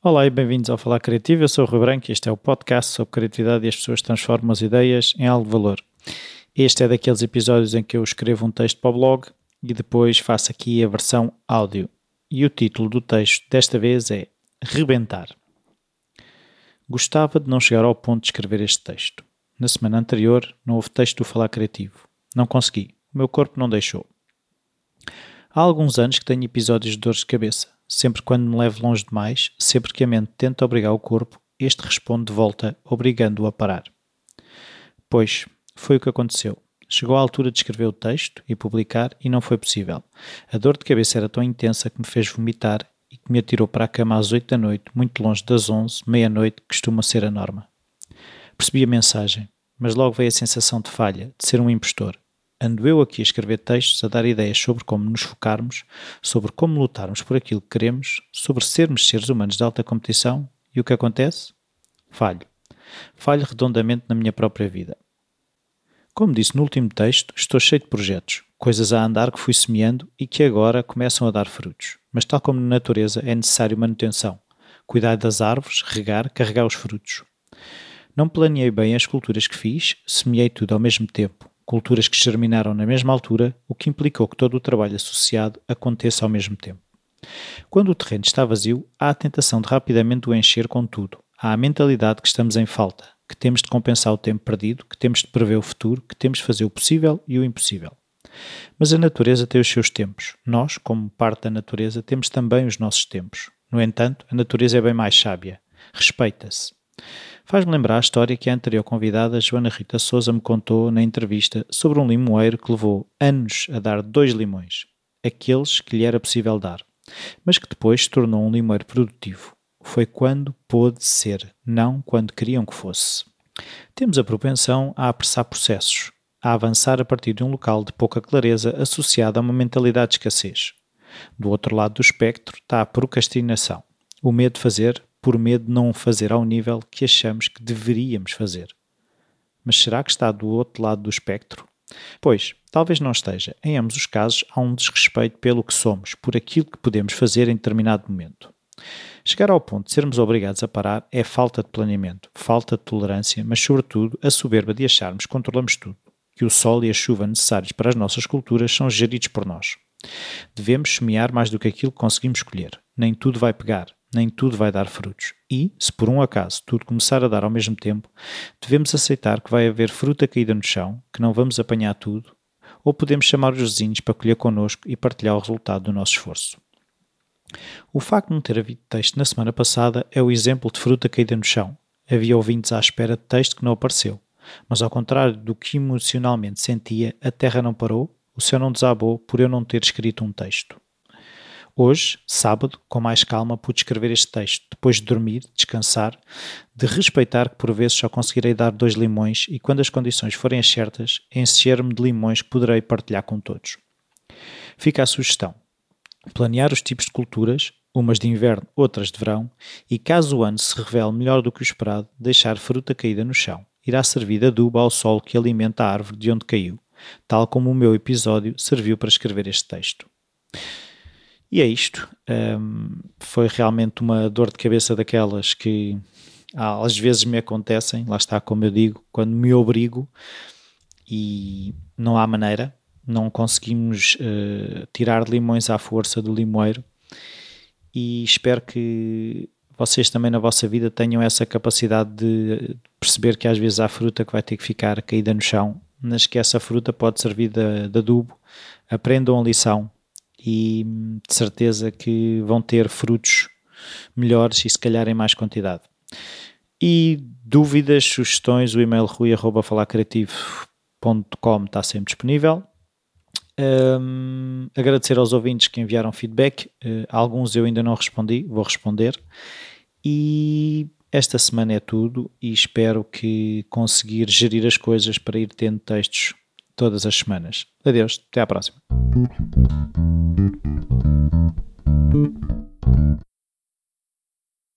Olá e bem-vindos ao Falar Criativo. Eu sou o Rui Branco e este é o podcast sobre criatividade e as pessoas transformam as ideias em algo de valor. Este é daqueles episódios em que eu escrevo um texto para o blog e depois faço aqui a versão áudio. E o título do texto desta vez é Rebentar. Gostava de não chegar ao ponto de escrever este texto. Na semana anterior não houve texto do Falar Criativo. Não consegui. O meu corpo não deixou. Há alguns anos que tenho episódios de dores de cabeça. Sempre quando me levo longe demais, sempre que a mente tenta obrigar o corpo, este responde de volta, obrigando-o a parar. Pois, foi o que aconteceu. Chegou a altura de escrever o texto e publicar e não foi possível. A dor de cabeça era tão intensa que me fez vomitar e que me atirou para a cama às oito da noite, muito longe das onze, meia-noite, que costuma ser a norma. Percebi a mensagem, mas logo veio a sensação de falha, de ser um impostor. Ando eu aqui a escrever textos, a dar ideias sobre como nos focarmos, sobre como lutarmos por aquilo que queremos, sobre sermos seres humanos de alta competição, e o que acontece? Falho. Falho redondamente na minha própria vida. Como disse no último texto, estou cheio de projetos, coisas a andar que fui semeando e que agora começam a dar frutos. Mas, tal como na natureza, é necessário manutenção. Cuidar das árvores, regar, carregar os frutos. Não planeei bem as culturas que fiz, semeei tudo ao mesmo tempo, culturas que germinaram na mesma altura, o que implicou que todo o trabalho associado aconteça ao mesmo tempo. Quando o terreno está vazio, há a tentação de rapidamente o encher com tudo. Há a mentalidade que estamos em falta, que temos de compensar o tempo perdido, que temos de prever o futuro, que temos de fazer o possível e o impossível. Mas a natureza tem os seus tempos. Nós, como parte da natureza, temos também os nossos tempos. No entanto, a natureza é bem mais sábia. Respeita-se. Faz-me lembrar a história que a anterior convidada, Joana Rita Souza, me contou na entrevista sobre um limoeiro que levou anos a dar dois limões, aqueles que lhe era possível dar, mas que depois se tornou um limoeiro produtivo. Foi quando pôde ser, não quando queriam que fosse. Temos a propensão a apressar processos, a avançar a partir de um local de pouca clareza associado a uma mentalidade de escassez. Do outro lado do espectro está a procrastinação, o medo de fazer por medo de não o fazer ao nível que achamos que deveríamos fazer. Mas será que está do outro lado do espectro? Pois, talvez não esteja. Em ambos os casos, há um desrespeito pelo que somos, por aquilo que podemos fazer em determinado momento. Chegar ao ponto de sermos obrigados a parar é falta de planeamento, falta de tolerância, mas, sobretudo, a soberba de acharmos que controlamos tudo, que o sol e a chuva necessários para as nossas culturas são geridos por nós. Devemos semear mais do que aquilo que conseguimos colher. Nem tudo vai pegar, nem tudo vai dar frutos. E, se por um acaso tudo começar a dar ao mesmo tempo, devemos aceitar que vai haver fruta caída no chão, que não vamos apanhar tudo, ou podemos chamar os vizinhos para colher connosco e partilhar o resultado do nosso esforço. O facto de não ter havido texto na semana passada é o exemplo de fruta caída no chão. Havia ouvintes à espera de texto que não apareceu. Mas ao contrário do que emocionalmente sentia, a terra não parou, o céu não desabou por eu não ter escrito um texto. Hoje, sábado, com mais calma, pude escrever este texto, depois de dormir, descansar, de respeitar que por vezes só conseguirei dar dois limões e, quando as condições forem as certas, encher-me de limões que poderei partilhar com todos. Fica a sugestão: planear os tipos de culturas, umas de inverno, outras de verão, e caso o ano se revele melhor do que o esperado, deixar fruta caída no chão. Irá servir de adubo ao solo que alimenta a árvore de onde caiu, tal como o meu episódio serviu para escrever este texto. E é isto. Um, foi realmente uma dor de cabeça daquelas que às vezes me acontecem, lá está, como eu digo, quando me obrigo e não há maneira, não conseguimos uh, tirar limões à força do limoeiro e espero que vocês também na vossa vida tenham essa capacidade de perceber que às vezes há fruta que vai ter que ficar caída no chão, mas que essa fruta pode servir de, de adubo. Aprendam a lição, e de certeza que vão ter frutos melhores e se calhar em mais quantidade. E dúvidas, sugestões, o e-mail rui.falacreativo.com está sempre disponível. Um, agradecer aos ouvintes que enviaram feedback, uh, alguns eu ainda não respondi, vou responder. E esta semana é tudo e espero que conseguir gerir as coisas para ir tendo textos todas as semanas. Adeus, até à próxima. Thank you.